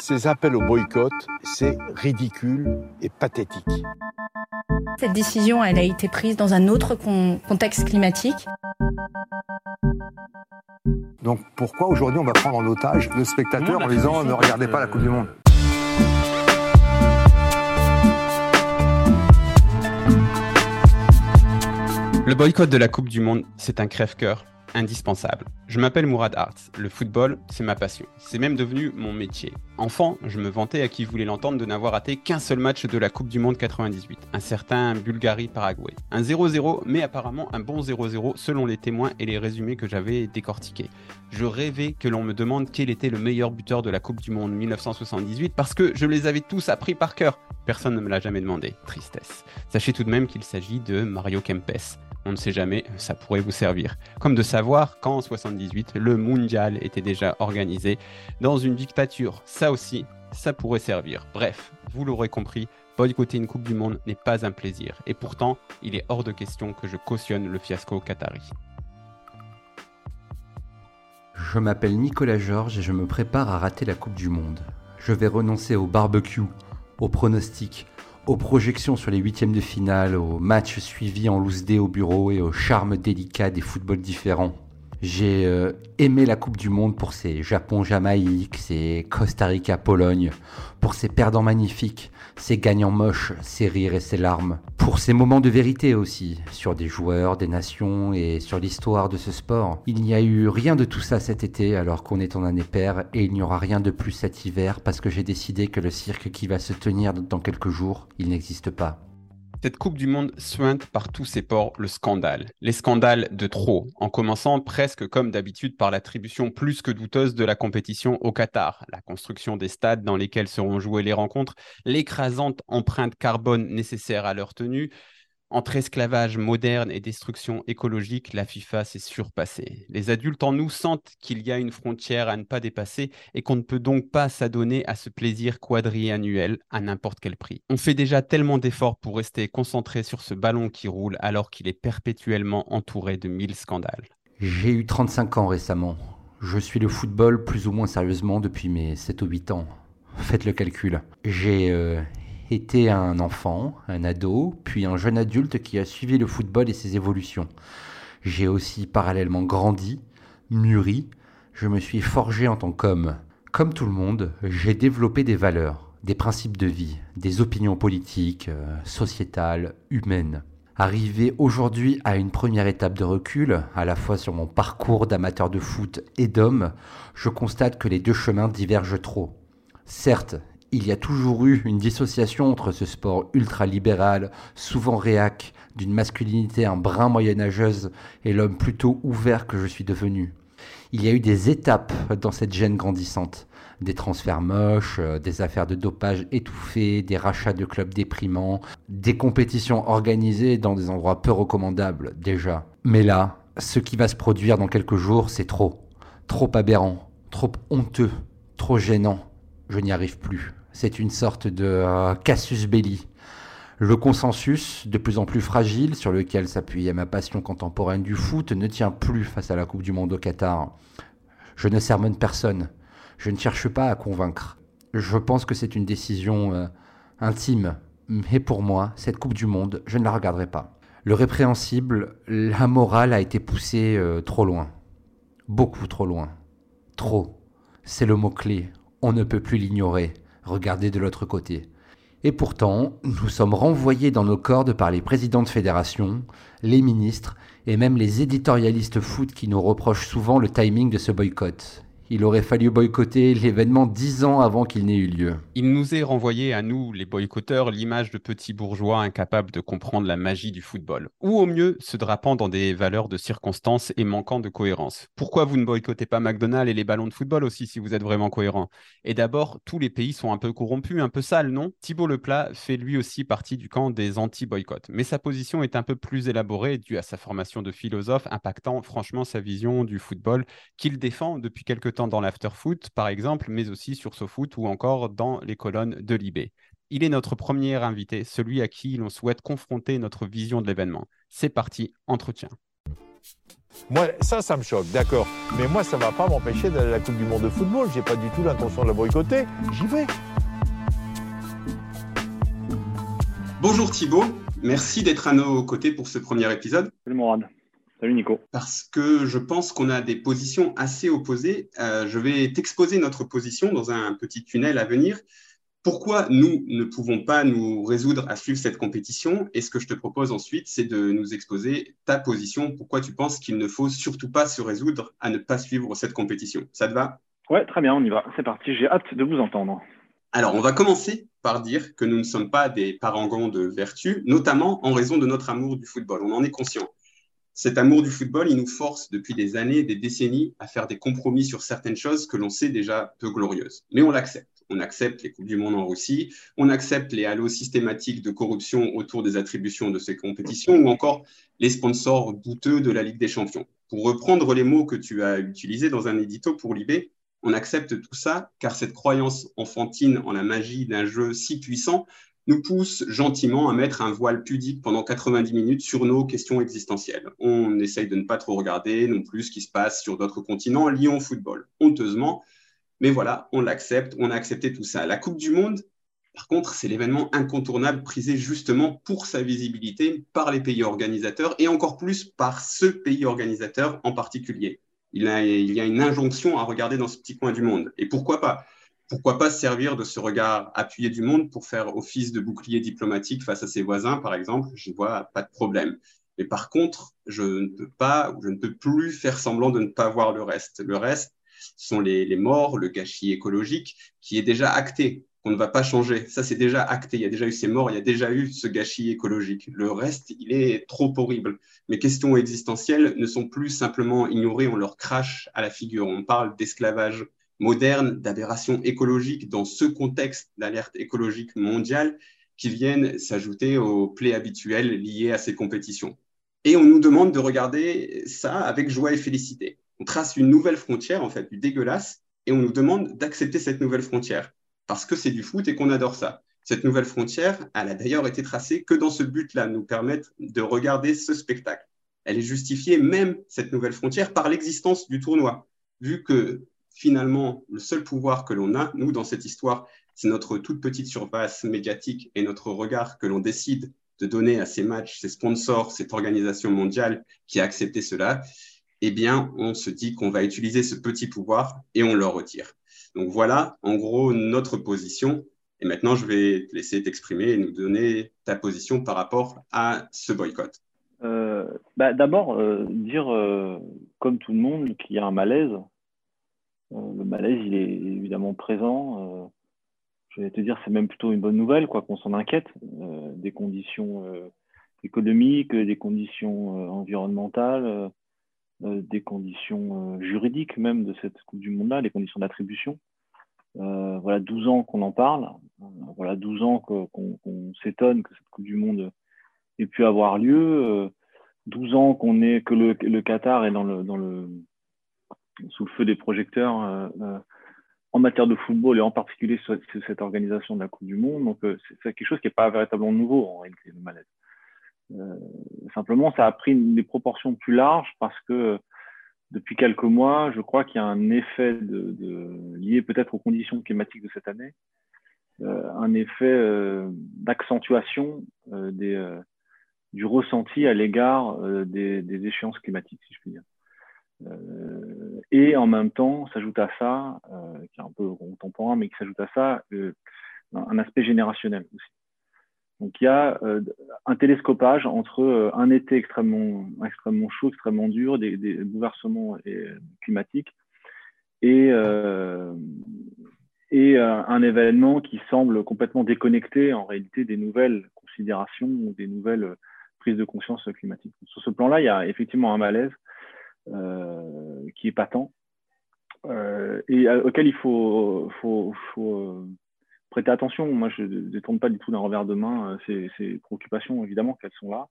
Ces appels au boycott, c'est ridicule et pathétique. Cette décision, elle a été prise dans un autre contexte climatique. Donc pourquoi aujourd'hui on va prendre en otage le spectateur en disant ne regardez pas la Coupe du Monde? Le boycott de la Coupe du Monde, c'est un crève-cœur indispensable. Je m'appelle Mourad Arts. Le football, c'est ma passion. C'est même devenu mon métier. Enfant, je me vantais à qui voulait l'entendre de n'avoir raté qu'un seul match de la Coupe du Monde 98, un certain Bulgarie-Paraguay. Un 0-0, mais apparemment un bon 0-0 selon les témoins et les résumés que j'avais décortiqués. Je rêvais que l'on me demande quel était le meilleur buteur de la Coupe du Monde 1978 parce que je les avais tous appris par cœur. Personne ne me l'a jamais demandé. Tristesse. Sachez tout de même qu'il s'agit de Mario Kempes. On ne sait jamais, ça pourrait vous servir. Comme de savoir qu'en 78, le mondial était déjà organisé dans une dictature. Ça aussi, ça pourrait servir. Bref, vous l'aurez compris, boycotter une Coupe du Monde n'est pas un plaisir. Et pourtant, il est hors de question que je cautionne le fiasco qatari. Je m'appelle Nicolas Georges et je me prépare à rater la Coupe du Monde. Je vais renoncer au barbecue, au pronostic, aux projections sur les huitièmes de finale, aux matchs suivis en loose day au bureau et au charme délicat des footballs différents. J'ai euh, aimé la Coupe du Monde pour ses Japon-Jamaïque, ses Costa Rica-Pologne, pour ses perdants magnifiques, ses gagnants moches, ses rires et ses larmes, pour ses moments de vérité aussi, sur des joueurs, des nations et sur l'histoire de ce sport. Il n'y a eu rien de tout ça cet été alors qu'on est en année paire et il n'y aura rien de plus cet hiver parce que j'ai décidé que le cirque qui va se tenir dans quelques jours, il n'existe pas. Cette Coupe du Monde suinte par tous ses ports le scandale. Les scandales de trop, en commençant presque comme d'habitude par l'attribution plus que douteuse de la compétition au Qatar, la construction des stades dans lesquels seront jouées les rencontres, l'écrasante empreinte carbone nécessaire à leur tenue, entre esclavage moderne et destruction écologique, la FIFA s'est surpassée. Les adultes en nous sentent qu'il y a une frontière à ne pas dépasser et qu'on ne peut donc pas s'adonner à ce plaisir quadriannuel à n'importe quel prix. On fait déjà tellement d'efforts pour rester concentré sur ce ballon qui roule alors qu'il est perpétuellement entouré de mille scandales. J'ai eu 35 ans récemment. Je suis le football plus ou moins sérieusement depuis mes 7 ou 8 ans. Faites le calcul. J'ai euh, était un enfant, un ado, puis un jeune adulte qui a suivi le football et ses évolutions. J'ai aussi parallèlement grandi, mûri, je me suis forgé en tant qu'homme. Comme tout le monde, j'ai développé des valeurs, des principes de vie, des opinions politiques, euh, sociétales, humaines. Arrivé aujourd'hui à une première étape de recul, à la fois sur mon parcours d'amateur de foot et d'homme, je constate que les deux chemins divergent trop. Certes, il y a toujours eu une dissociation entre ce sport ultra-libéral, souvent réac, d'une masculinité un brin moyenâgeuse et l'homme plutôt ouvert que je suis devenu. Il y a eu des étapes dans cette gêne grandissante. Des transferts moches, euh, des affaires de dopage étouffées, des rachats de clubs déprimants, des compétitions organisées dans des endroits peu recommandables déjà. Mais là, ce qui va se produire dans quelques jours, c'est trop. Trop aberrant, trop honteux, trop gênant. Je n'y arrive plus. C'est une sorte de euh, casus belli. Le consensus, de plus en plus fragile, sur lequel s'appuyait ma passion contemporaine du foot, ne tient plus face à la Coupe du Monde au Qatar. Je ne sermonne personne. Je ne cherche pas à convaincre. Je pense que c'est une décision euh, intime. Mais pour moi, cette Coupe du Monde, je ne la regarderai pas. Le répréhensible, la morale a été poussée euh, trop loin. Beaucoup trop loin. Trop. C'est le mot-clé. On ne peut plus l'ignorer. Regardez de l'autre côté. Et pourtant, nous sommes renvoyés dans nos cordes par les présidents de fédération, les ministres et même les éditorialistes foot qui nous reprochent souvent le timing de ce boycott il aurait fallu boycotter l'événement dix ans avant qu'il n'ait eu lieu. Il nous est renvoyé à nous, les boycotteurs, l'image de petits bourgeois incapables de comprendre la magie du football, ou au mieux se drapant dans des valeurs de circonstances et manquant de cohérence. Pourquoi vous ne boycottez pas McDonald's et les ballons de football aussi si vous êtes vraiment cohérent? Et d'abord, tous les pays sont un peu corrompus, un peu sales, non? Thibault Leplat fait lui aussi partie du camp des anti-boycotts, mais sa position est un peu plus élaborée due à sa formation de philosophe impactant franchement sa vision du football qu'il défend depuis quelque temps dans l'afterfoot, par exemple, mais aussi sur SoFoot ou encore dans les colonnes de Libé. Il est notre premier invité, celui à qui l'on souhaite confronter notre vision de l'événement. C'est parti, entretien. Moi, ça, ça me choque, d'accord. Mais moi, ça ne va pas m'empêcher d'aller à la Coupe du Monde de football. J'ai pas du tout l'intention de la boycotter. J'y vais. Bonjour Thibault, merci d'être à nos côtés pour ce premier épisode. Salut Morad. Salut Nico. Parce que je pense qu'on a des positions assez opposées. Euh, je vais t'exposer notre position dans un petit tunnel à venir. Pourquoi nous ne pouvons pas nous résoudre à suivre cette compétition? Et ce que je te propose ensuite, c'est de nous exposer ta position. Pourquoi tu penses qu'il ne faut surtout pas se résoudre à ne pas suivre cette compétition? Ça te va? Ouais, très bien, on y va. C'est parti. J'ai hâte de vous entendre. Alors, on va commencer par dire que nous ne sommes pas des parangons de vertu, notamment en raison de notre amour du football. On en est conscient. Cet amour du football, il nous force depuis des années, des décennies, à faire des compromis sur certaines choses que l'on sait déjà peu glorieuses. Mais on l'accepte on accepte les Coupes du Monde en Russie, on accepte les halos systématiques de corruption autour des attributions de ces compétitions, ou encore les sponsors douteux de la Ligue des Champions. Pour reprendre les mots que tu as utilisés dans un édito pour Libé, on accepte tout ça car cette croyance enfantine en la magie d'un jeu si puissant nous pousse gentiment à mettre un voile pudique pendant 90 minutes sur nos questions existentielles. On essaye de ne pas trop regarder non plus ce qui se passe sur d'autres continents liés au football. Honteusement, mais voilà, on l'accepte, on a accepté tout ça. La Coupe du Monde, par contre, c'est l'événement incontournable prisé justement pour sa visibilité par les pays organisateurs et encore plus par ce pays organisateur en particulier. Il, il y a une injonction à regarder dans ce petit coin du monde. Et pourquoi pas? Pourquoi pas se servir de ce regard appuyé du monde pour faire office de bouclier diplomatique face à ses voisins, par exemple? Je vois pas de problème. Mais par contre, je ne peux pas, je ne peux plus faire semblant de ne pas voir le reste. Le reste, sont les, morts, le gâchis écologique, qui est déjà acté, qu'on ne va pas changer. Ça, c'est déjà acté. Il y a déjà eu ces morts, il y a déjà eu ce gâchis écologique. Le reste, il est trop horrible. Mes questions existentielles ne sont plus simplement ignorées, on leur crache à la figure. On parle d'esclavage moderne, d'aberration écologique dans ce contexte d'alerte écologique mondiale qui viennent s'ajouter aux plaies habituelles liées à ces compétitions. Et on nous demande de regarder ça avec joie et félicité on trace une nouvelle frontière, en fait, du dégueulasse, et on nous demande d'accepter cette nouvelle frontière, parce que c'est du foot et qu'on adore ça. Cette nouvelle frontière, elle a d'ailleurs été tracée que dans ce but-là, nous permettre de regarder ce spectacle. Elle est justifiée, même cette nouvelle frontière, par l'existence du tournoi, vu que finalement, le seul pouvoir que l'on a, nous, dans cette histoire, c'est notre toute petite surface médiatique et notre regard que l'on décide de donner à ces matchs, ces sponsors, cette organisation mondiale qui a accepté cela eh bien, on se dit qu'on va utiliser ce petit pouvoir et on le retire. Donc voilà, en gros, notre position. Et maintenant, je vais te laisser t'exprimer et nous donner ta position par rapport à ce boycott. Euh, bah, D'abord, euh, dire, euh, comme tout le monde, qu'il y a un malaise. Le malaise, il est évidemment présent. je vais te dire, c'est même plutôt une bonne nouvelle, quoi qu'on s'en inquiète, des conditions économiques, des conditions environnementales, euh, des conditions euh, juridiques même de cette Coupe du Monde-là, les conditions d'attribution. Euh, voilà 12 ans qu'on en parle, voilà 12 ans qu'on s'étonne que cette Coupe du Monde ait pu avoir lieu, 12 ans qu'on est que le, le, Qatar est dans le, dans le, sous le feu des projecteurs en matière de football et en particulier sur, cette organisation de la Coupe du Monde. Donc c'est quelque chose qui n'est pas véritablement nouveau en réalité, le malaise. Euh, simplement, ça a pris des proportions plus larges parce que depuis quelques mois, je crois qu'il y a un effet lié peut-être aux conditions climatiques de cette année, euh, un effet euh, d'accentuation du ressenti à l'égard des, échéances climatiques, si je puis dire. Et en même temps, s'ajoute à ça, qui est un peu contemporain, mais qui s'ajoute à ça, un aspect générationnel aussi. Donc il y a euh, un télescopage entre euh, un été extrêmement, extrêmement chaud, extrêmement dur, des, bouleversements euh, climatiques et un événement qui semble complètement déconnecté en réalité des nouvelles considérations ou des nouvelles prises de conscience climatiques. Sur ce plan-là, il y a effectivement un malaise qui est patent et auquel il faut, faut prêter attention. Moi, je ne détourne pas du tout d'un revers de main euh, ces, préoccupations, évidemment qu'elles sont là.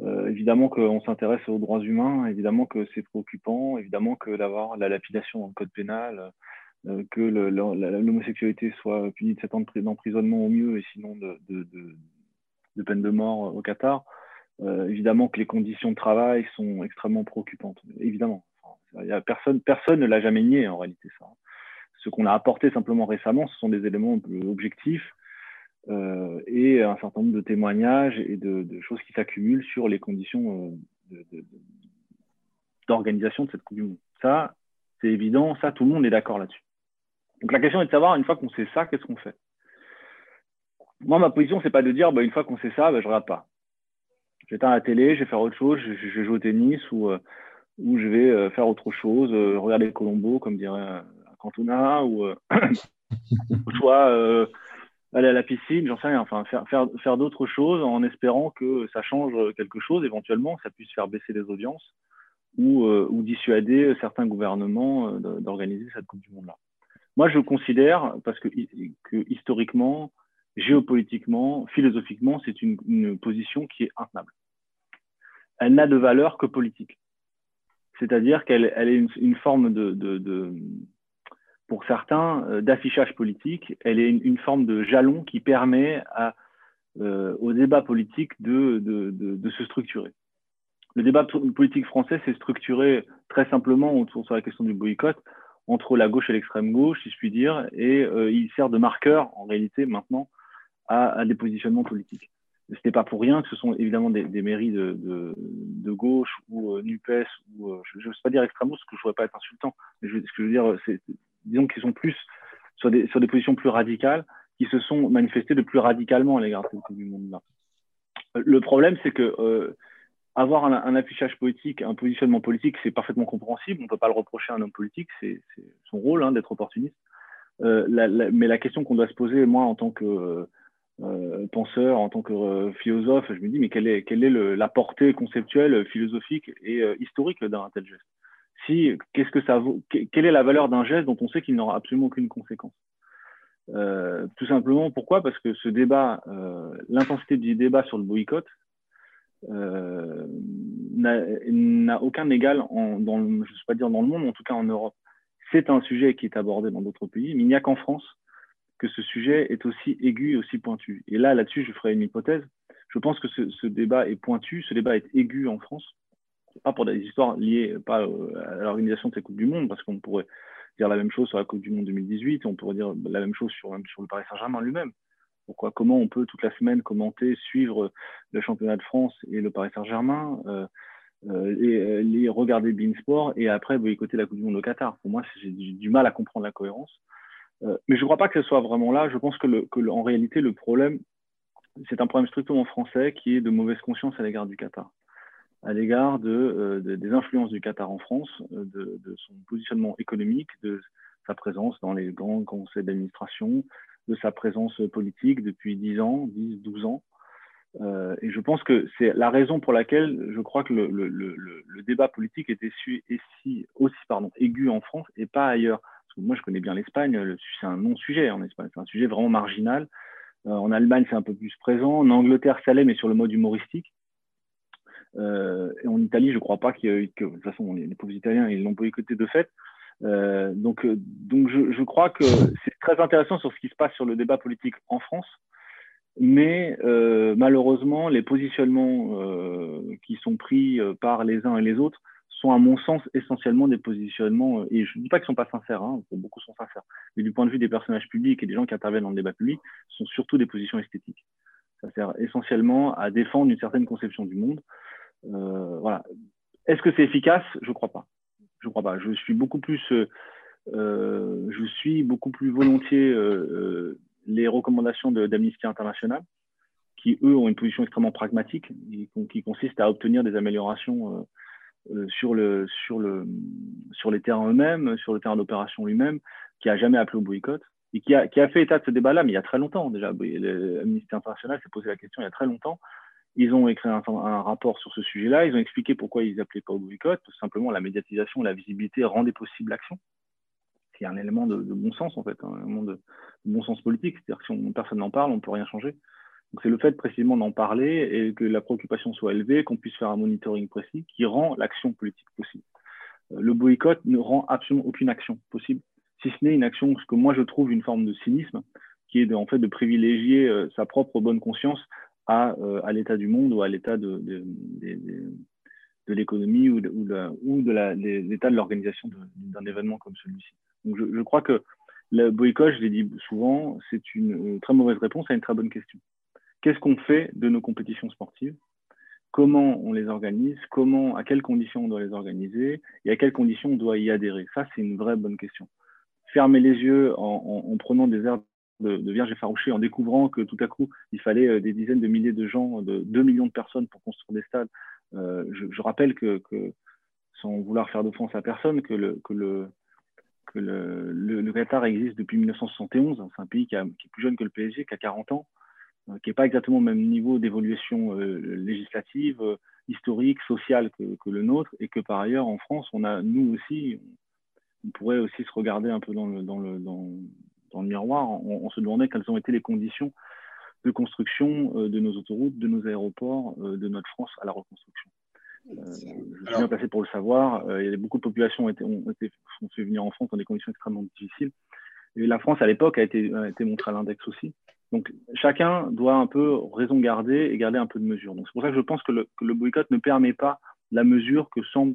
Euh, évidemment qu'on s'intéresse aux droits humains, évidemment que c'est préoccupant, évidemment que d'avoir la lapidation dans le code pénal, euh, que l'homosexualité soit punie de 7 ans d'emprisonnement au mieux et sinon de, peine de mort au Qatar, évidemment que les conditions de travail sont extrêmement préoccupantes. Évidemment. personne, personne ne l'a jamais nié en réalité ça. Ce qu'on a apporté simplement récemment, ce sont des éléments objectifs euh, et un certain nombre de témoignages et de, choses qui s'accumulent sur les conditions euh, d'organisation de, cette Coupe du Monde. Ça, c'est évident, ça, tout le monde est d'accord là-dessus. Donc la question est de savoir, une fois qu'on sait ça, qu'est-ce qu'on fait? Moi, ma position, c'est pas de dire, bah, une fois qu'on sait ça, bah, je regarde pas. J'éteins la télé, je vais faire autre chose, je, je joue au tennis ou, euh, ou je vais faire autre chose, regarder Colombo, comme dirait Cantona, ou, soit aller à la piscine, j'en sais rien, enfin faire, faire, faire d'autres choses en espérant que ça change quelque chose, éventuellement, ça puisse faire baisser les audiences ou, euh, ou dissuader certains gouvernements euh, d'organiser cette Coupe du Monde-là. Moi, je considère, parce que, que historiquement, géopolitiquement, philosophiquement, c'est une, une, position qui est intenable. Elle n'a de valeur que politique. C'est-à-dire qu'elle elle est une, forme de, pour certains, euh, d'affichage politique. Elle est une, forme de jalon qui permet euh, au débat politique de, se structurer. Le débat politique français s'est structuré très simplement autour de la question du boycott entre la gauche et l'extrême gauche, si je puis dire, et euh, il sert de marqueur en réalité maintenant à des positionnements politiques. Ce n'est pas pour rien que ce sont évidemment des, mairies de, gauche ou euh, NUPES, ou je ne veux pas dire extrême parce que je ne voudrais pas être insultant, mais ce que je veux dire, c'est disons qu'ils sont plus sur des, positions plus radicales, qui se sont manifestées de plus radicalement à l'égard du Monde-là. Le problème, c'est que euh, avoir un, affichage politique, un positionnement politique, c'est parfaitement compréhensible. On ne peut pas le reprocher à un homme politique, c'est son rôle hein, d'être opportuniste. Euh, mais la question qu'on doit se poser, moi, en tant que euh, penseur, en tant que euh, philosophe, je me dis, mais quelle est, le, la portée conceptuelle, philosophique et euh, historique d'un tel geste? Si qu'est-ce que ça vaut Quelle est la valeur d'un geste dont on sait qu'il n'aura absolument aucune conséquence? Tout simplement, pourquoi? Parce que ce débat, l'intensité du débat sur le boycott n'a aucun égal, dans je ne sais pas dire dans le monde, en tout cas en Europe. C'est un sujet qui est abordé dans d'autres pays, mais il n'y a qu'en France que ce sujet est aussi aigu et aussi pointu. Et là, là-dessus, je ferai une hypothèse. Je pense que ce, débat est pointu, ce débat est aigu en France, pas pour des histoires liées pas à l'organisation de ces Coupes du Monde, parce qu'on pourrait dire la même chose sur la Coupe du Monde 2018, on pourrait dire la même chose sur, le Paris Saint-Germain lui-même. Pourquoi Comment on peut toute la semaine commenter, suivre le championnat de France et le Paris Saint-Germain, euh, euh, euh, les regarder Beansport et après boycotter la Coupe du Monde au Qatar? Pour moi, j'ai du mal à comprendre la cohérence. Euh, mais je ne crois pas que ce soit vraiment là. Je pense que, en réalité, le problème, c'est un problème strictement français qui est de mauvaise conscience à l'égard du Qatar à l'égard euh, de, des influences du Qatar en France, euh, de, son positionnement économique, de sa présence dans les grands conseils d'administration, de sa présence politique depuis 10 ans, 10, 12 ans. Et je pense que c'est la raison pour laquelle je crois que le, débat politique est aussi, aussi aigu en France et pas ailleurs. Moi, je connais bien l'Espagne, c'est un non-sujet en Espagne, c'est un sujet vraiment marginal. Euh, en Allemagne, c'est un peu plus présent. En Angleterre, ça l'est, mais sur le mode humoristique. Euh, et en Italie, je ne crois pas ait que, de toute façon, les, pauvres Italiens, ils l'ont boycotté de fait. Euh, donc, je, crois que c'est très intéressant sur ce qui se passe sur le débat politique en France, mais malheureusement, les positionnements qui sont pris par les uns et les autres sont, à mon sens, essentiellement des positionnements, et je ne dis pas qu'ils ne sont pas sincères, hein, beaucoup sont sincères, mais du point de vue des personnages publics et des gens qui interviennent dans le débat public, sont surtout des positions esthétiques. Ça sert essentiellement à défendre une certaine conception du monde. Euh, voilà. Est-ce que c'est efficace? Je ne crois pas. Je crois pas. Je suis beaucoup plus, euh, je suis beaucoup plus volontiers euh, les recommandations d'Amnesty International, qui eux ont une position extrêmement pragmatique, qui, consiste à obtenir des améliorations sur le sur le sur les terrains eux-mêmes, sur le terrain d'opération lui-même, qui a jamais appelé au boycott et qui a, qui a fait état de ce débat-là, mais il y a très longtemps déjà. L'Amnesty International s'est posé la question il y a très longtemps ils ont écrit un, rapport sur ce sujet-là. Ils ont expliqué pourquoi ils n'appelaient pas au boycott. Tout simplement, la médiatisation, la visibilité rendaient possible l'action. C'est un élément de, bon sens, en fait, hein, un élément de, de, bon sens politique. C'est-à-dire que si on, personne n'en parle, on ne peut rien changer. C'est le fait précisément d'en parler et que la préoccupation soit élevée, qu'on puisse faire un monitoring précis qui rend l'action politique possible. Euh, le boycott ne rend absolument aucune action possible, si ce n'est une action, ce que moi je trouve une forme de cynisme, qui est de, en fait de privilégier euh, sa propre bonne conscience à, à l'état du monde ou à l'état de, l'économie ou de, l'état de l'organisation d'un événement comme celui-ci. Donc je, crois que le boycott, je l'ai dit souvent, c'est une très mauvaise réponse à une très bonne question. Qu'est-ce qu'on fait de nos compétitions sportives? Comment on les organise? Comment, à quelles conditions on doit les organiser? Et à quelles conditions on doit y adhérer? Ça, c'est une vraie bonne question. Fermer les yeux en, en, en prenant des airs de, de, vierge effarouchée, en découvrant que tout à coup, il fallait euh, des dizaines de milliers de gens, de 2 millions de personnes pour construire des stades, euh, je, rappelle que, sans vouloir faire d'offense à personne, que le, Qatar existe depuis 1971. C'est un pays qui, est plus jeune que le PSG, qui a 40 ans, qui n'est pas exactement au même niveau d'évolution euh, législative, euh, historique, sociale que, que, le nôtre, et que par ailleurs, en France, on a, nous aussi, on pourrait aussi se regarder un peu dans le, dans le, dans, dans le miroir on, on se demandait quelles ont été les conditions de construction euh, de nos autoroutes, de nos aéroports, euh, de notre France à la reconstruction. Euh, je suis bien placé pour le savoir. il y a beaucoup de populations ont été, ont été sont fait venir en France dans des conditions extrêmement difficiles. Et la France, à l'époque, a été, a été montrée à l'index aussi. Donc, chacun doit un peu raison garder et garder un peu de mesure. Donc, c'est pour ça que je pense que le, boycott ne permet pas la mesure que semble,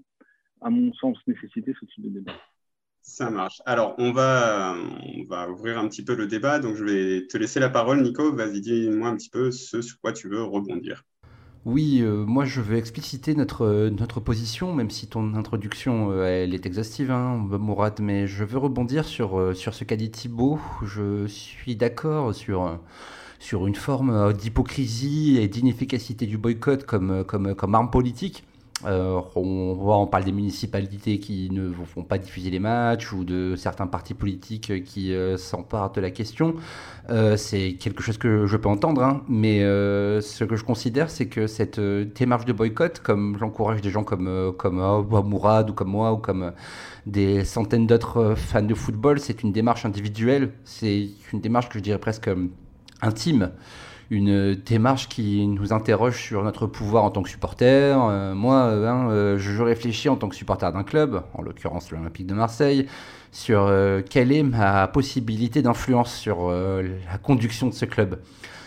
à mon sens, nécessiter ce type de débat. Ça marche. Alors, on va, on va ouvrir un petit peu le débat. Donc, je vais te laisser la parole, Nico. Vas-y, dis-moi un petit peu ce sur quoi tu veux rebondir. Oui, euh, moi je veux expliciter notre, notre position, même si ton introduction euh, elle est exhaustive, hein, Mourad, mais je veux rebondir sur, euh, sur ce qu'a dit Thibault. Je suis d'accord sur, sur une forme d'hypocrisie et d'inefficacité du boycott comme, comme, comme arme politique. Euh, on parle des municipalités qui ne vont pas diffuser les matchs ou de certains partis politiques qui euh, s'emparent de la question. Euh, c'est quelque chose que je peux entendre, hein, mais ce que je considère, c'est que cette démarche de boycott, comme j'encourage des gens comme, comme Mourad ou comme moi ou comme des centaines d'autres fans de football, c'est une démarche individuelle, c'est une démarche que je dirais presque intime une démarche qui nous interroge sur notre pouvoir en tant que supporter. Euh, moi, euh, hein, euh, je réfléchis en tant que supporter d'un club, en l'occurrence l'Olympique de Marseille, sur euh, quelle est ma possibilité d'influence sur la conduction de ce club.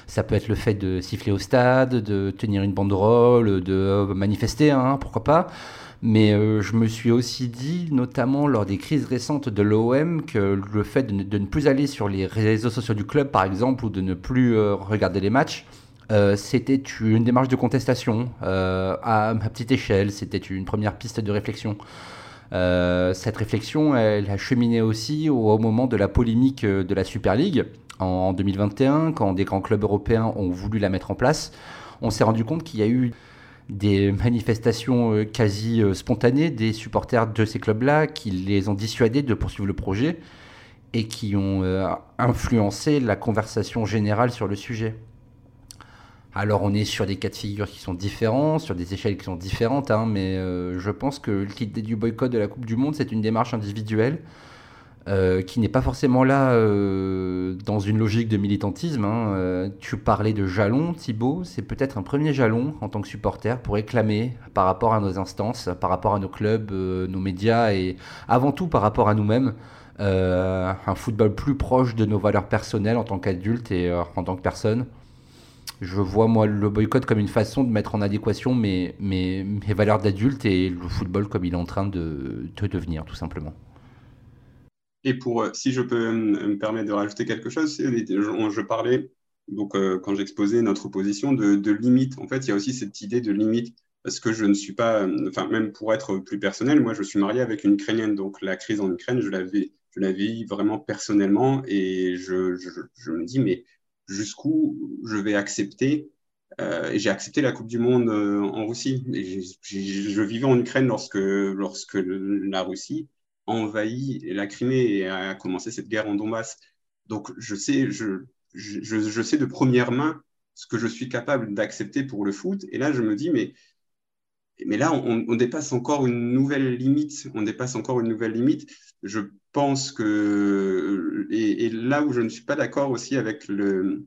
Ça peut être le fait de siffler au stade, de tenir une banderole, de manifester, hein, pourquoi pas. Mais euh, je me suis aussi dit, notamment lors des crises récentes de l'OM, que le fait de ne, plus aller sur les réseaux sociaux du club, par exemple, ou de ne plus euh, regarder les matchs, euh, c'était une démarche de contestation à ma petite échelle. C'était une première piste de réflexion. Cette réflexion, elle a cheminé aussi au, moment de la polémique de la Super League en 2021, quand des grands clubs européens ont voulu la mettre en place. On s'est rendu compte qu'il y a eu des manifestations euh, quasi euh, spontanées des supporters de ces clubs-là qui les ont dissuadés de poursuivre le projet et qui ont euh, influencé la conversation générale sur le sujet. Alors on est sur des cas de figure qui sont différents, sur des échelles qui sont différentes, hein, mais je pense que l'idée du boycott de la Coupe du Monde, c'est une démarche individuelle euh, qui n'est pas forcément là euh, dans une logique de militantisme. Hein. Euh, tu parlais de jalon, Thibaut, c'est peut-être un premier jalon en tant que supporter pour réclamer par rapport à nos instances, par rapport à nos clubs, nos médias et avant tout par rapport à nous-mêmes. Un football plus proche de nos valeurs personnelles en tant qu'adulte et en tant que personne. Je vois moi le boycott comme une façon de mettre en adéquation mes, mes, valeurs d'adulte et le football comme il est en train de devenir tout simplement. Et pour, euh, si je peux me permettre de rajouter quelque chose, je, parlais, donc euh, quand j'exposais notre position, de, limite. En fait, il y a aussi cette idée de limite, parce que je ne suis pas, enfin, même pour être plus personnel, moi, je suis marié avec une Ukrainienne, donc la crise en Ukraine, je la vis, je la vis vraiment personnellement, et je, je, me dis, mais jusqu'où je vais accepter euh, j'ai accepté la Coupe du Monde en Russie. Je vivais en Ukraine lorsque, lorsque la Russie envahi la Crimée et a commencé cette guerre en Donbass. Donc, je sais, je, je, je, sais de première main ce que je suis capable d'accepter pour le foot. Et là, je me dis, mais, mais là, on, dépasse encore une nouvelle limite. On dépasse encore une nouvelle limite. Je pense que, et, et là où je ne suis pas d'accord aussi avec le,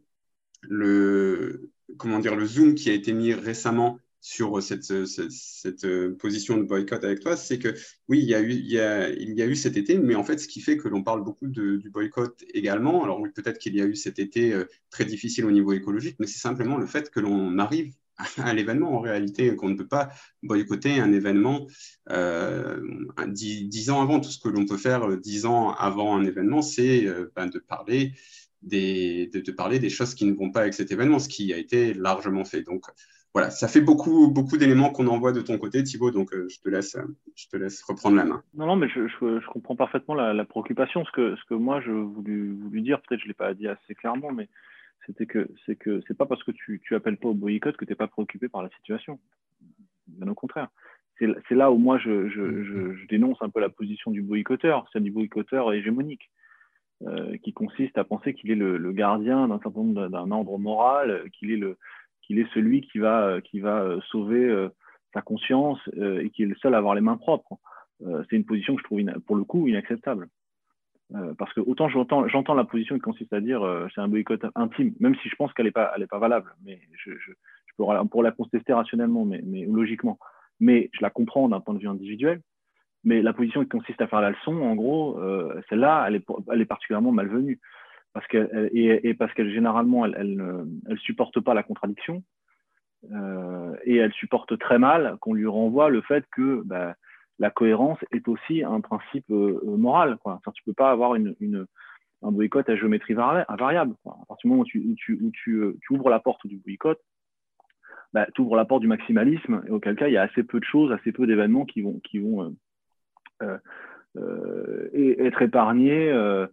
le, comment dire, le zoom qui a été mis récemment sur cette, cette, position de boycott avec toi, c'est que oui, il y, a eu, cet été, mais en fait, ce qui fait que l'on parle beaucoup du boycott également, alors oui, peut-être qu'il y a eu cet été très difficile au niveau écologique, mais c'est simplement le fait que l'on arrive à l'événement en réalité, qu'on ne peut pas boycotter un événement euh, dix, ans avant. Tout ce que l'on peut faire euh, dix ans avant un événement, c'est euh, ben, de, parler des, de, parler des choses qui ne vont pas avec cet événement, ce qui a été largement fait. Donc voilà, ça fait beaucoup, beaucoup d'éléments qu'on envoie de ton côté, Thibaut, donc je, te laisse, je te laisse reprendre la main. Non, non, mais je, je, comprends parfaitement la, préoccupation. Ce que, ce que moi, je voulais, voulu dire, peut-être je ne l'ai pas dit assez clairement, mais c'était que c'est que c'est pas parce que tu, tu appelles pas au boycott que tu n'es pas préoccupé par la situation. Bien au contraire. C'est là où moi je, je, dénonce un peu la position du boycotteur, c'est du boycotteur hégémonique, euh, qui consiste à penser qu'il est le, le gardien d'un certain nombre d'un ordre moral, qu'il est le qu'il est celui qui va va euh, sauver euh, sa conscience et qui est le seul à avoir les mains propres. c'est une position que je trouve pour le coup inacceptable. Euh, parce que autant j'entends, la position qui consiste à dire euh, c'est un boycott intime, même si je pense qu'elle n'est pas, valable, mais je, je, je on pourrait la contester rationnellement, mais, logiquement. Mais je la comprends d'un point de vue individuel. Mais la position qui consiste à faire la leçon, en gros, euh, celle-là, elle est particulièrement malvenue. Parce que, et, et parce qu'elle, généralement, elle, elle, elle supporte pas la contradiction. Euh, et elle supporte très mal qu'on lui renvoie le fait que bah, la cohérence est aussi un principe euh, euh, moral. Quoi. Enfin, tu peux pas avoir une, une, un boycott à géométrie variable. Quoi. À partir du moment où, tu, où, tu, où tu, euh, tu, ouvres la porte du boycott, bah, tu ouvres la porte du maximalisme, et auquel cas il y a assez peu de choses, assez peu d'événements qui vont, qui vont euh, euh, être épargnés euh,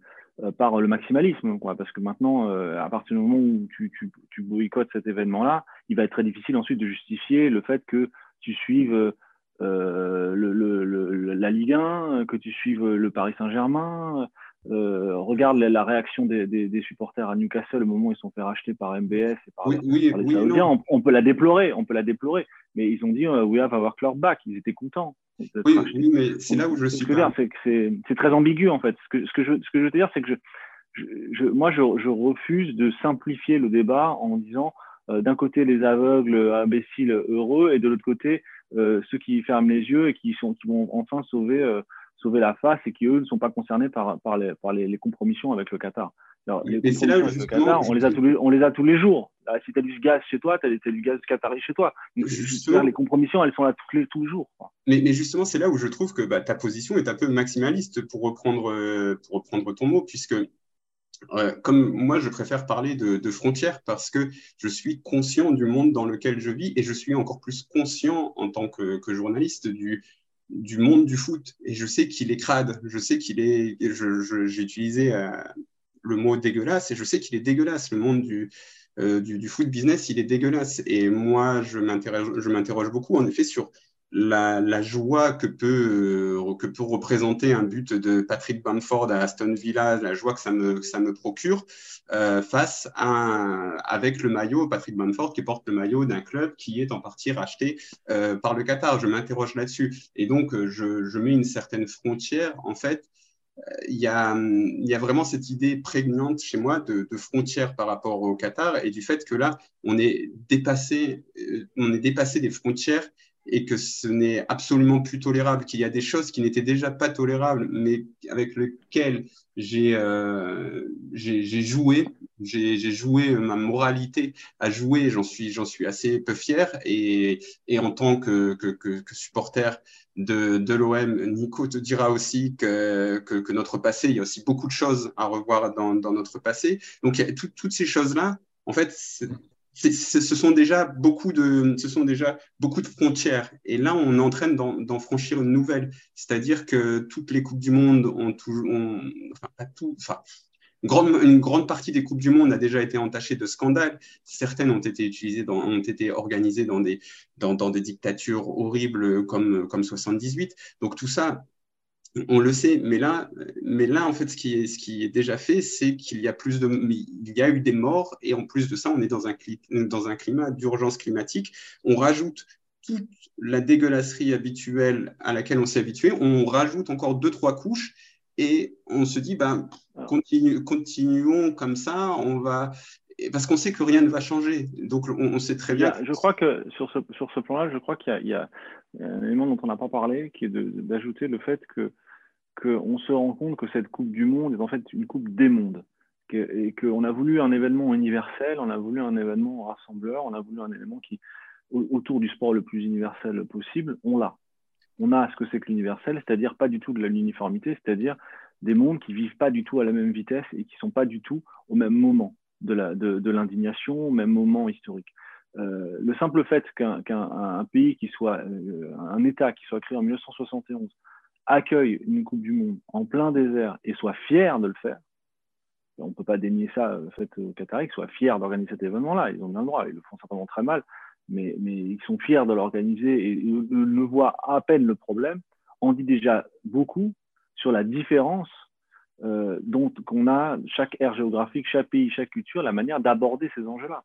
par le maximalisme. Quoi. Parce que maintenant, à partir du moment où tu, tu, tu boycottes cet événement-là, il va être très difficile ensuite de justifier le fait que tu suives euh, le, le, la Ligue 1, que tu suives le Paris Saint-Germain. Euh, regarde la, réaction des, des, des, supporters à Newcastle au moment où ils sont fait racheter par MBS et par, oui, oui, les Saoudiens. On, peut la déplorer, on peut la déplorer, mais ils ont dit euh, we have our back. Ils étaient contents. Oui, oui, mais c'est là où je suis. C'est que c'est très ambigu en fait. Ce que, ce que je, ce que je veux te dire, c'est que je, je, je, moi, je, je refuse de simplifier le débat en disant euh, d'un côté les aveugles, imbéciles, heureux, et de l'autre côté euh, ceux qui ferment les yeux et qui, sont, qui vont enfin sauver, euh, sauver la face et qui, eux, ne sont pas concernés par, par, les, par les, les compromissions avec le Qatar. Alors, les compromissions avec le Qatar, on les, a tous les, on les a tous les jours. Là, si tu as du gaz chez toi, tu as, du gaz qatari chez toi. Justement, les compromissions, elles sont là tous les, tous les jours. Mais, mais, justement, c'est là où je trouve que bah, ta position est un peu maximaliste, pour reprendre, euh, pour reprendre ton mot, puisque comme moi, je préfère parler de, de, frontières parce que je suis conscient du monde dans lequel je vis et je suis encore plus conscient en tant que, que journaliste du, du monde du foot. Et je sais qu'il est crade, je sais qu'il est. J'ai utilisé euh, le mot dégueulasse et je sais qu'il est dégueulasse. Le monde du, euh, du, du, foot business, il est dégueulasse. Et moi, je m'interroge beaucoup en effet sur la, joie que peut, euh, que peut représenter un but de Patrick Bamford à Aston Villa, la joie que ça me, procure euh, face à avec le maillot Patrick Bamford qui porte le maillot d'un club qui est en partie racheté euh, par le Qatar. Je m'interroge là-dessus et donc euh, je, mets une certaine frontière. En fait, il y, a, il y a vraiment cette idée prégnante chez moi de, de frontière par rapport au Qatar et du fait que là, on est dépassé, on est dépassé des frontières et que ce n'est absolument plus tolérable, qu'il y a des choses qui n'étaient déjà pas tolérables, mais avec lesquelles j'ai euh, joué, j'ai joué ma moralité à jouer, j'en suis, assez peu fier, et, en tant que, supporter de, l'OM, Nico te dira aussi que, notre passé, il y a aussi beaucoup de choses à revoir dans, notre passé. Donc, toutes ces choses-là, en fait, ce sont déjà beaucoup de, ce sont déjà beaucoup de frontières. Et là, on est en train d'en franchir une nouvelle. C'est-à-dire que toutes les coupes du monde ont toujours, enfin pas tout, enfin une grande, une grande, partie des coupes du monde a déjà été entachée de scandales. Certaines ont été utilisées, dans, ont été organisées dans des, dans, dans des dictatures horribles comme, comme 78. Donc tout ça, on le sait, mais là, mais là, en fait, ce qui est, ce qui est déjà fait, c'est qu'il y a plus de, il y a eu des morts, et en plus de ça, on est dans un, dans un climat d'urgence climatique. On rajoute toute la dégueulasserie habituelle à laquelle on s'est habitué, on rajoute encore deux, trois couches, et on se dit, ben, continue, continuons comme ça, on va, parce qu'on sait que rien ne va changer. Donc on, sait très bien. je crois que sur ce, sur ce plan-là, je crois qu'il y, a un élément dont on n'a pas parlé, qui est d'ajouter le fait que qu'on se rend compte que cette Coupe du Monde est en fait une Coupe des mondes. et qu'on a voulu un événement universel, on a voulu un événement rassembleur, on a voulu un élément qui, autour du sport le plus universel possible, on l'a. On a ce que c'est que l'universel, c'est-à-dire pas du tout de l'uniformité, c'est-à-dire des mondes qui vivent pas du tout à la même vitesse et qui sont pas du tout au même moment de l'indignation, au même moment historique. Euh, le simple fait qu'un pays qui soit, euh, un État qui soit créé en 1971, accueille une Coupe du Monde en plein désert et soit fier de le faire, on ne peut pas dénier ça euh, fait aux Qataris, soient fiers d'organiser cet événement-là. Ils ont bien le droit, ils le font certainement très mal, mais, mais ils sont fiers de l'organiser et ne voient à peine le problème. On dit déjà beaucoup sur la différence euh, dont qu'on a chaque aire géographique, chaque pays, chaque culture, la manière d'aborder ces enjeux-là.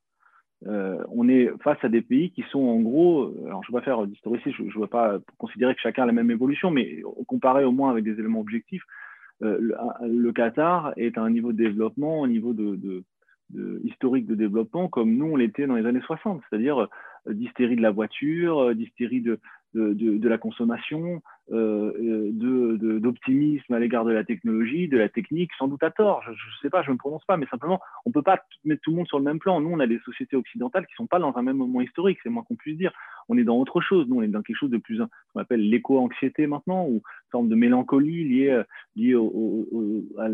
Euh, on est face à des pays qui sont en gros, alors je ne vais pas faire d'historicité, je ne veux pas considérer que chacun a la même évolution, mais comparé au moins avec des éléments objectifs, euh, le, Qatar est à un niveau de développement, au niveau de, historique de développement, comme nous on l'était dans les années 60, c'est-à-dire euh, d'hystérie de la voiture, d'hystérie de, de, la consommation, euh, d'optimisme à l'égard de la technologie, de la technique, sans doute à tort. Je ne sais pas, je ne me prononce pas, mais simplement, on ne peut pas mettre tout le monde sur le même plan. Nous, on a des sociétés occidentales qui ne sont pas dans un même moment historique, c'est moins qu'on puisse dire. On est dans autre chose. Nous, on est dans quelque chose de plus, qu'on appelle l'éco-anxiété maintenant, ou une forme de mélancolie liée, liée à,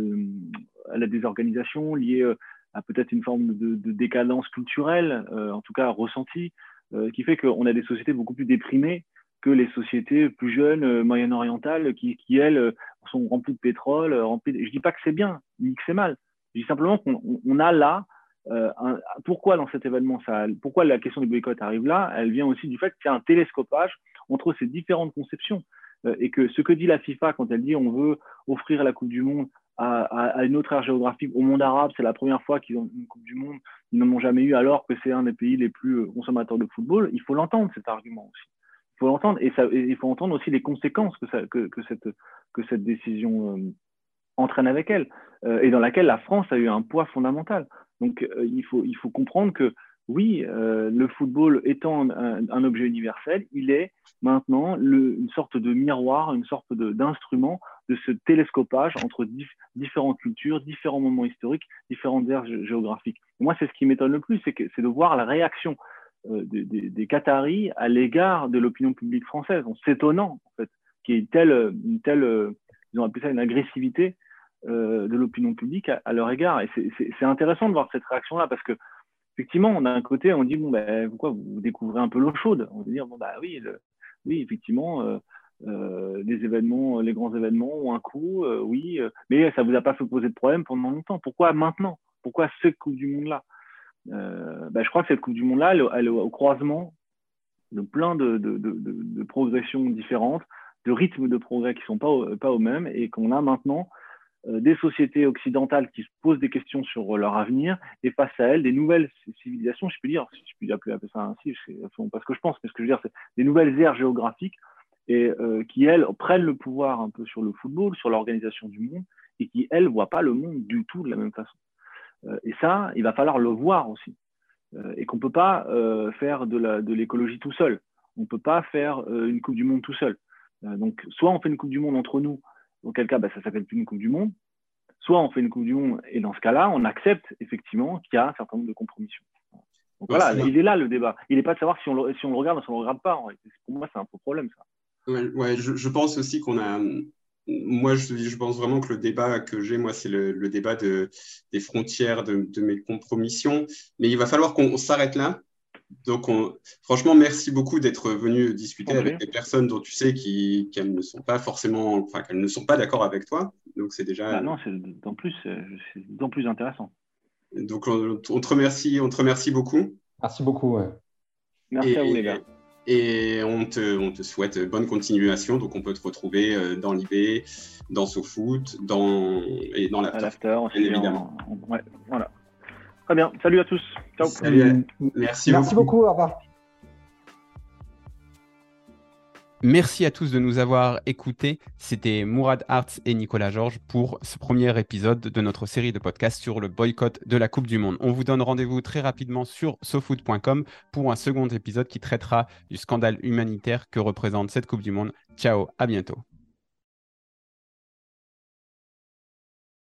la désorganisation, liée euh, à peut-être une forme de, décadence culturelle, euh, en tout cas ressentie, euh, qui fait qu'on a des sociétés beaucoup plus déprimées que les sociétés plus jeunes, euh, moyen-orientales, qui, elles, euh, sont remplies de pétrole. Euh, remplies Je dis pas que c'est bien, ni que c'est mal. Je dis simplement qu'on on a là, un, pourquoi dans cet événement, ça, pourquoi la question du boycott arrive là, elle vient aussi du fait qu'il y a un télescopage entre ces différentes conceptions. et que ce que dit la FIFA quand elle dit on veut offrir la Coupe du Monde à, à, une autre ère géographique, au monde arabe, c'est la première fois qu'ils ont une Coupe du Monde, ils n'en ont jamais eu alors que c'est un des pays les plus consommateurs de football, il faut l'entendre cet argument aussi faut l'entendre et, il faut entendre aussi les conséquences que, ça, que, cette, décision euh, entraîne avec elle euh, et dans laquelle la France a eu un poids fondamental. Donc euh, il, faut, comprendre que oui, le football étant un, objet universel, il est maintenant une sorte de miroir, une sorte d'instrument de, ce télescopage entre différentes cultures, différents moments historiques, différentes aires géographiques. moi, c'est ce qui m'étonne le plus, c'est de voir la réaction euh, des, Qataris à l'égard de l'opinion publique française, en s'étonnant en fait qu'il y ait une telle, une telle, euh, ils ont appelé ça une agressivité euh, de l'opinion publique à, leur égard. Et c'est intéressant de voir cette réaction-là parce que effectivement, d'un côté, on dit bon ben pourquoi vous découvrez un peu l'eau chaude? On veut dire bon bah oui, oui effectivement. Les événements, les grands événements ont un coût, oui, mais ça vous a pas fait poser de problème pendant longtemps. Pourquoi maintenant? Pourquoi ce Coupe du Monde-là bah, je crois que cette Coupe du Monde-là, elle, est au croisement de plein de, progressions différentes, de rythmes de progrès qui ne sont pas, pas aux mêmes, et qu'on a maintenant euh, des sociétés occidentales qui se posent des questions sur leur avenir, et face à elles, des nouvelles civilisations, je peux dire, si je puis appeler ça ainsi, c'est pas ce que je pense, mais ce que je veux dire, c'est des nouvelles aires géographiques, et euh, qui, elles, prennent le pouvoir un peu sur le football, sur l'organisation du monde, et qui, elles, ne voient pas le monde du tout de la même façon. Euh, et ça, il va falloir le voir aussi. Euh, et qu'on ne peut pas euh, faire de l'écologie tout seul. On ne peut pas faire une Coupe du Monde tout seul. donc, soit on fait une Coupe du Monde entre nous, auquel cas, bah, ça s'appelle plus une Coupe du Monde, soit on fait une Coupe du Monde, et dans ce cas-là, on accepte effectivement qu'il y a un certain nombre de compromissions. Donc voilà, il est là le débat. Il n'est pas de savoir si on, le, si on le regarde ou si on ne le regarde pas. Pour moi, c'est un peu problème, ça. Ouais, je, je, pense aussi qu'on a, moi, je, pense vraiment que le débat que j'ai, moi, c'est le, débat de, des frontières de, mes compromissions. Mais il va falloir qu'on s'arrête là. Donc, franchement, merci beaucoup d'être venu discuter avec des personnes dont tu sais qu'elles ne sont pas forcément, enfin, qu'elles ne sont pas d'accord avec toi. Donc, c'est déjà. Bah non, c'est d'autant plus, plus intéressant. Donc, on, te remercie, on te remercie beaucoup. Merci beaucoup. Merci à vous, les gars. Et on te, on te, souhaite bonne continuation. Donc, on peut te retrouver euh, dans l'IB, dans SoFoot, dans, et dans l'After, évidemment. ouais, voilà. Très bien. Salut à tous. Ciao. Salut. Merci, Merci beaucoup. Au revoir. Merci à tous de nous avoir écoutés. C'était Mourad Arts et Nicolas Georges pour ce premier épisode de notre série de podcasts sur le boycott de la Coupe du Monde. On vous donne rendez-vous très rapidement sur sofoot.com pour un second épisode qui traitera du scandale humanitaire que représente cette Coupe du Monde. Ciao, à bientôt.